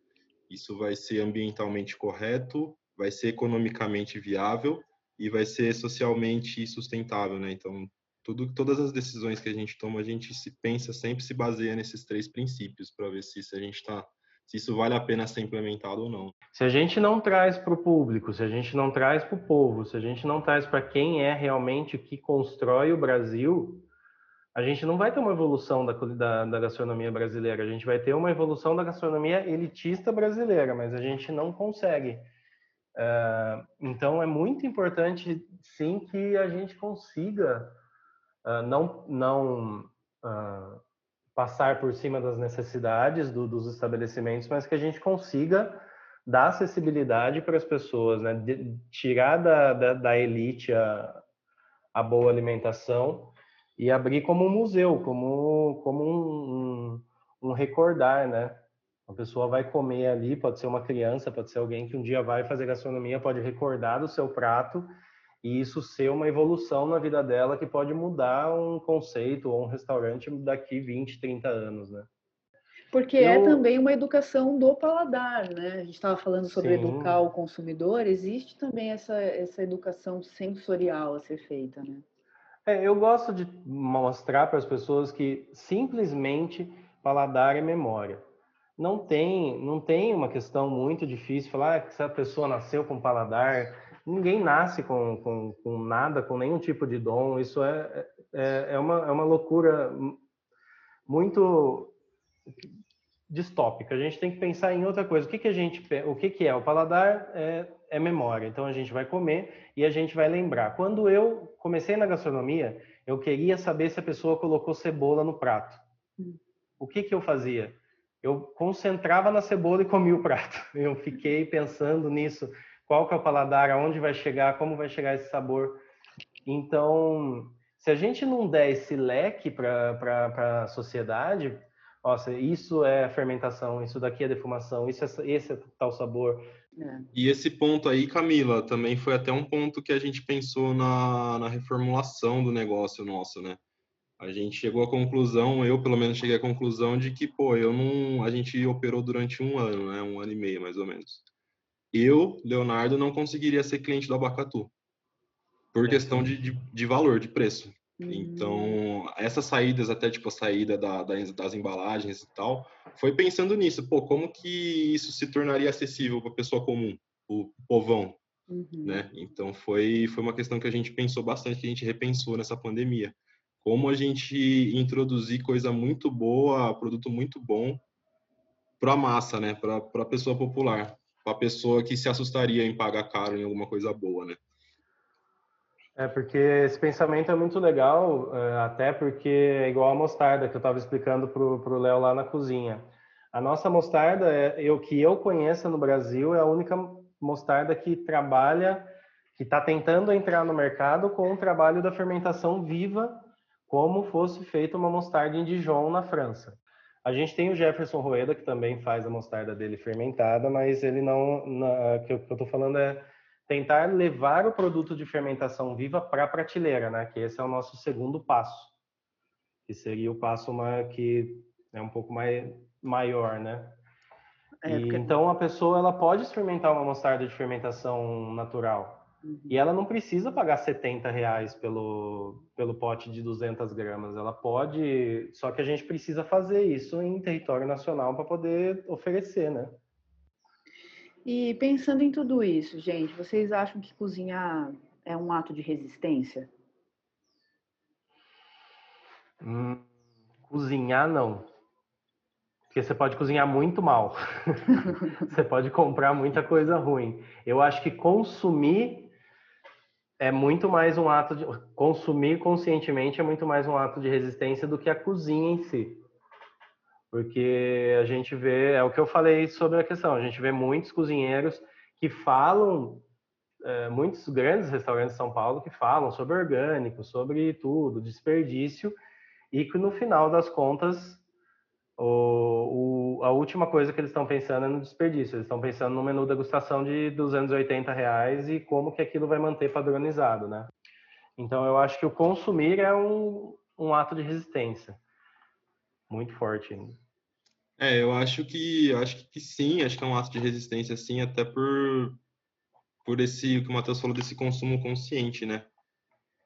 Isso vai ser ambientalmente correto, vai ser economicamente viável e vai ser socialmente sustentável, né? Então, tudo, todas as decisões que a gente toma, a gente se pensa sempre se baseia nesses três princípios para ver se, se a gente está se isso vale a pena ser implementado ou não. Se a gente não traz para o público, se a gente não traz para o povo, se a gente não traz para quem é realmente que constrói o Brasil, a gente não vai ter uma evolução da, da, da, gastronomia brasileira, a gente vai ter uma evolução da gastronomia elitista brasileira, mas a gente não consegue. Uh, então é muito importante, sim, que a gente consiga uh, não, não uh, passar por cima das necessidades do, dos estabelecimentos, mas que a gente consiga dar acessibilidade para as pessoas, né? De, tirar da, da, da elite a, a, boa alimentação e abrir como um museu, como, como um, um, um recordar, né? A pessoa vai comer ali, pode ser uma criança, pode ser alguém que um dia vai fazer gastronomia, pode recordar do seu prato e isso ser uma evolução na vida dela que pode mudar um conceito ou um restaurante daqui 20, 30 anos, né? Porque é Eu... é também uma educação do paladar, né? A gente estava falando sobre Sim. educar o consumidor, existe também essa, essa educação sensorial a ser feita, né? É, eu gosto de mostrar para as pessoas que simplesmente paladar é memória. Não tem, não tem uma questão muito difícil falar que se a pessoa nasceu com paladar, ninguém nasce com, com, com, nada, com nenhum tipo de dom. Isso é, é, é, uma, é uma loucura muito distópica. A gente tem que pensar em outra coisa. O que, que a gente, o que, que é? O paladar é, é memória. Então a gente vai comer e a gente vai lembrar. Quando eu comecei na gastronomia, eu queria saber se a pessoa colocou cebola no prato. Hum. O que que eu fazia? Eu concentrava na cebola e comia o prato. Eu fiquei pensando nisso. Qual que é o paladar? Aonde vai chegar? Como vai chegar esse sabor? Então, se a gente não der esse leque para a sociedade, nossa, isso é fermentação, isso daqui é defumação, isso é, esse é tal sabor. É. E esse ponto aí, Camila, também foi até um ponto que a gente pensou na, na reformulação do negócio nosso, né? A gente chegou à conclusão, eu pelo menos cheguei à conclusão de que, pô, eu não, a gente operou durante um ano, né? Um ano e meio, mais ou menos. Eu, Leonardo, não conseguiria ser cliente do Abacatu por é. questão de, de, de valor, de preço. Então, hum. essas saídas, até tipo a saída da, das embalagens e tal, foi pensando nisso. Pô, como que isso se tornaria acessível para a pessoa comum, o povão, uhum. né? Então, foi, foi uma questão que a gente pensou bastante, que a gente repensou nessa pandemia. Como a gente introduzir coisa muito boa, produto muito bom para a massa, né? Para a pessoa popular, para a pessoa que se assustaria em pagar caro em alguma coisa boa, né? É, porque esse pensamento é muito legal, é, até porque é igual a mostarda que eu estava explicando para o Léo lá na cozinha. A nossa mostarda, é, eu, que eu conheça no Brasil, é a única mostarda que trabalha, que está tentando entrar no mercado com o trabalho da fermentação viva, como fosse feita uma mostarda em Dijon, na França. A gente tem o Jefferson Rueda, que também faz a mostarda dele fermentada, mas ele não. Eu, que eu estou falando é tentar levar o produto de fermentação viva para a prateleira, né? Que esse é o nosso segundo passo, que seria o passo uma, que é um pouco mais maior, né? É, porque... Então a pessoa ela pode experimentar uma mostarda de fermentação natural uhum. e ela não precisa pagar 70 reais pelo pelo pote de 200 gramas. Ela pode, só que a gente precisa fazer isso em território nacional para poder oferecer, né? E pensando em tudo isso, gente, vocês acham que cozinhar é um ato de resistência? Hum, cozinhar não. Porque você pode cozinhar muito mal. você pode comprar muita coisa ruim. Eu acho que consumir é muito mais um ato de consumir conscientemente é muito mais um ato de resistência do que a cozinha em si porque a gente vê, é o que eu falei sobre a questão, a gente vê muitos cozinheiros que falam, é, muitos grandes restaurantes de São Paulo que falam sobre orgânico, sobre tudo, desperdício, e que no final das contas, o, o, a última coisa que eles estão pensando é no desperdício, eles estão pensando no menu degustação de 280 reais e como que aquilo vai manter padronizado, né? Então eu acho que o consumir é um, um ato de resistência muito forte ainda. É, eu acho que acho que sim, acho que é um ato de resistência sim, até por por esse que o Matheus falou desse consumo consciente, né?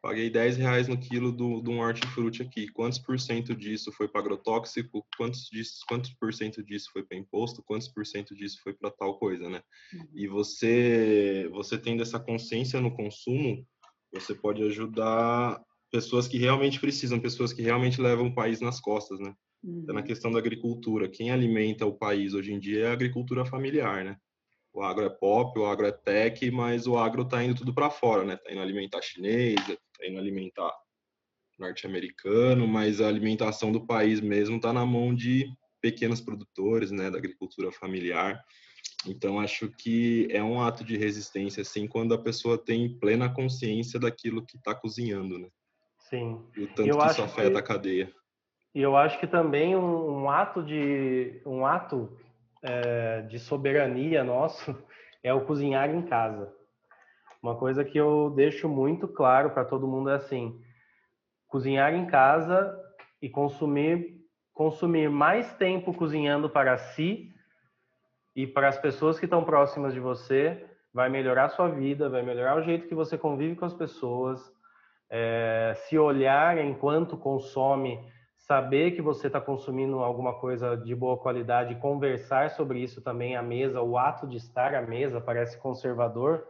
Paguei 10 reais no quilo do, do um hortifruti aqui. Quantos por cento disso foi para agrotóxico? Quantos, disso, quantos por cento disso foi para imposto? Quantos por cento disso foi para tal coisa, né? Uhum. E você, você tendo essa consciência no consumo, você pode ajudar pessoas que realmente precisam, pessoas que realmente levam o país nas costas, né? Uhum. na questão da agricultura. Quem alimenta o país hoje em dia é a agricultura familiar, né? O agro é pop, o agro é tech, mas o agro está indo tudo para fora, né? Está indo alimentar chinês, está indo alimentar norte-americano, mas a alimentação do país mesmo está na mão de pequenos produtores, né? Da agricultura familiar. Então, acho que é um ato de resistência, assim, quando a pessoa tem plena consciência daquilo que está cozinhando, né? Sim. E o tanto Eu que isso afeta que... a cadeia. E eu acho que também um, um ato de um ato é, de soberania nosso é o cozinhar em casa. Uma coisa que eu deixo muito claro para todo mundo é assim: cozinhar em casa e consumir consumir mais tempo cozinhando para si e para as pessoas que estão próximas de você vai melhorar a sua vida, vai melhorar o jeito que você convive com as pessoas, é, se olhar enquanto consome saber que você está consumindo alguma coisa de boa qualidade, conversar sobre isso também à mesa, o ato de estar à mesa parece conservador,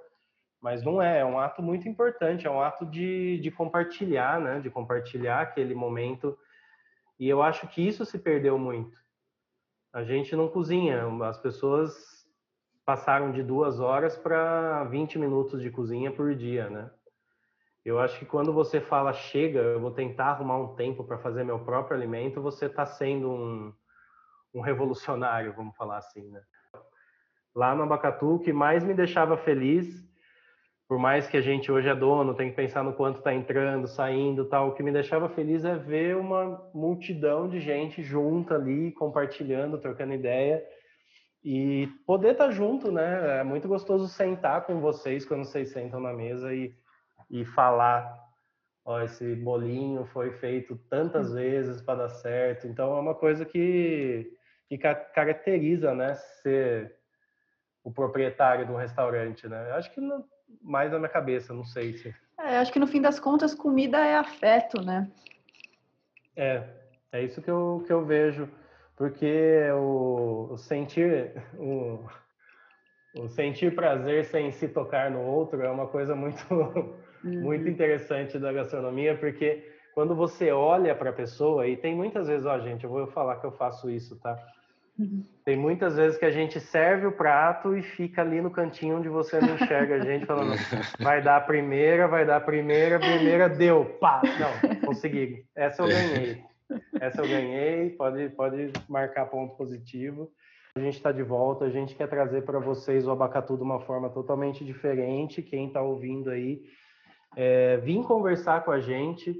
mas não é, é um ato muito importante, é um ato de, de compartilhar, né? De compartilhar aquele momento. E eu acho que isso se perdeu muito. A gente não cozinha, as pessoas passaram de duas horas para 20 minutos de cozinha por dia, né? Eu acho que quando você fala chega, eu vou tentar arrumar um tempo para fazer meu próprio alimento, você está sendo um, um revolucionário, vamos falar assim, né? Lá no Abacatu, o que mais me deixava feliz por mais que a gente hoje é dono, tem que pensar no quanto está entrando, saindo, tal. O que me deixava feliz é ver uma multidão de gente junta ali, compartilhando, trocando ideia e poder estar tá junto, né? É muito gostoso sentar com vocês quando vocês sentam na mesa e, e falar. Ó, esse bolinho foi feito tantas vezes para dar certo. Então é uma coisa que, que caracteriza, né? Ser o proprietário de um restaurante, né? Acho que não, mais na minha cabeça, não sei se. É, acho que no fim das contas, comida é afeto, né? É, é isso que eu, que eu vejo, porque o, o sentir o, o, sentir prazer sem se tocar no outro é uma coisa muito uhum. muito interessante da gastronomia, porque quando você olha para a pessoa e tem muitas vezes, ó, gente, eu vou falar que eu faço isso, tá? Tem muitas vezes que a gente serve o prato e fica ali no cantinho onde você não enxerga a gente falando, vai dar a primeira, vai dar a primeira, a primeira deu, pá, não, consegui. Essa eu ganhei. Essa eu ganhei, pode, pode marcar ponto positivo. A gente está de volta, a gente quer trazer para vocês o abacatu de uma forma totalmente diferente. Quem está ouvindo aí, é, vim conversar com a gente,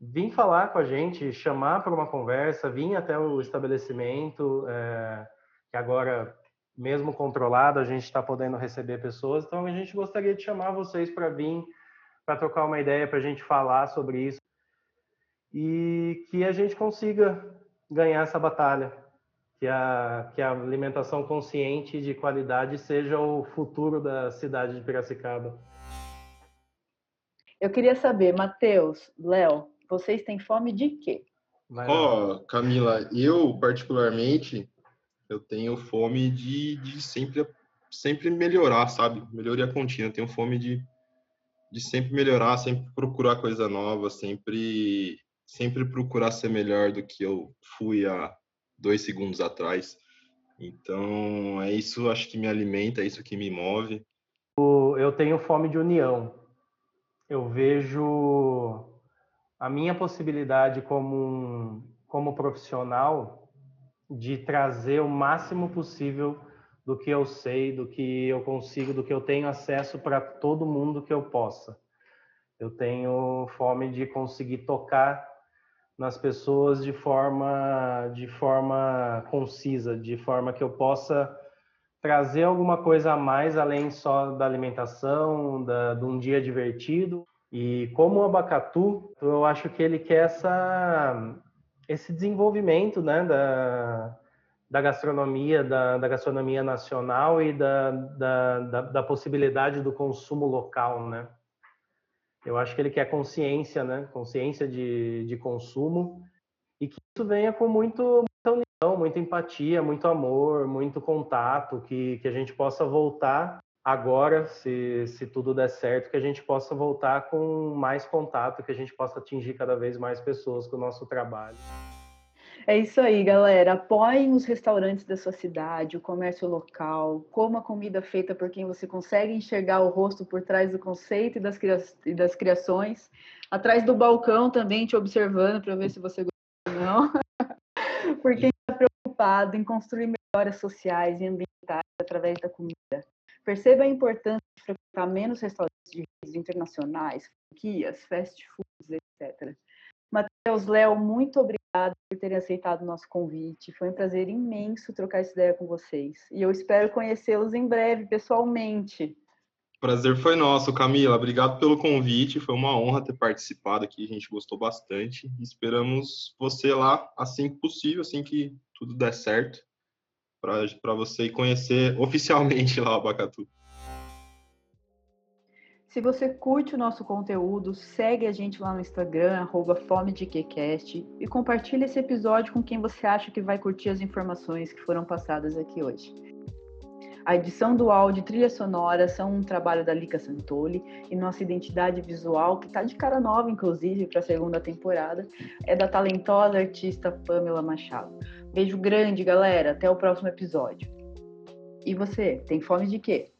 vir falar com a gente, chamar para uma conversa, vir até o estabelecimento, é, que agora, mesmo controlado, a gente está podendo receber pessoas. Então, a gente gostaria de chamar vocês para vir, para trocar uma ideia, para a gente falar sobre isso e que a gente consiga ganhar essa batalha, que a, que a alimentação consciente de qualidade seja o futuro da cidade de Piracicaba. Eu queria saber, Matheus, Léo, vocês têm fome de quê? Ó, oh, Camila, eu particularmente eu tenho fome de, de sempre sempre melhorar, sabe? Melhoria contínua. tenho fome de, de sempre melhorar, sempre procurar coisa nova, sempre sempre procurar ser melhor do que eu fui há dois segundos atrás. Então é isso, acho que me alimenta, é isso que me move. Eu tenho fome de união. Eu vejo a minha possibilidade como, um, como profissional de trazer o máximo possível do que eu sei, do que eu consigo, do que eu tenho acesso para todo mundo que eu possa. Eu tenho fome de conseguir tocar nas pessoas de forma de forma concisa, de forma que eu possa trazer alguma coisa a mais além só da alimentação, da, de um dia divertido. E como o abacatu, eu acho que ele quer essa, esse desenvolvimento né, da, da gastronomia, da, da gastronomia nacional e da, da, da, da, possibilidade do consumo local, né? Eu acho que ele quer consciência, né? Consciência de, de consumo e que isso venha com muito, muita empatia, muito amor, muito contato, que, que a gente possa voltar agora, se, se tudo der certo, que a gente possa voltar com mais contato, que a gente possa atingir cada vez mais pessoas com o nosso trabalho. É isso aí, galera. Apoiem os restaurantes da sua cidade, o comércio local, coma comida feita por quem você consegue enxergar o rosto por trás do conceito e das, cria e das criações. Atrás do balcão também te observando para ver se você gosta ou não. por quem está preocupado em construir melhorias sociais e ambientais através da comida. Perceba a importância de frequentar menos restaurantes de redes internacionais, franquias, fast foods, etc. Matheus, Léo, muito obrigada por terem aceitado o nosso convite. Foi um prazer imenso trocar essa ideia com vocês. E eu espero conhecê-los em breve, pessoalmente. Prazer foi nosso, Camila. Obrigado pelo convite. Foi uma honra ter participado aqui. A gente gostou bastante. Esperamos você lá assim que possível, assim que tudo der certo para você conhecer oficialmente lá o Abacatu. Se você curte o nosso conteúdo, segue a gente lá no Instagram, arroba e compartilhe esse episódio com quem você acha que vai curtir as informações que foram passadas aqui hoje. A edição do áudio e trilha sonora são um trabalho da Lica Santoli e nossa identidade visual, que está de cara nova, inclusive, para a segunda temporada, é da talentosa artista Pamela Machado. Beijo grande, galera. Até o próximo episódio. E você, tem fome de quê?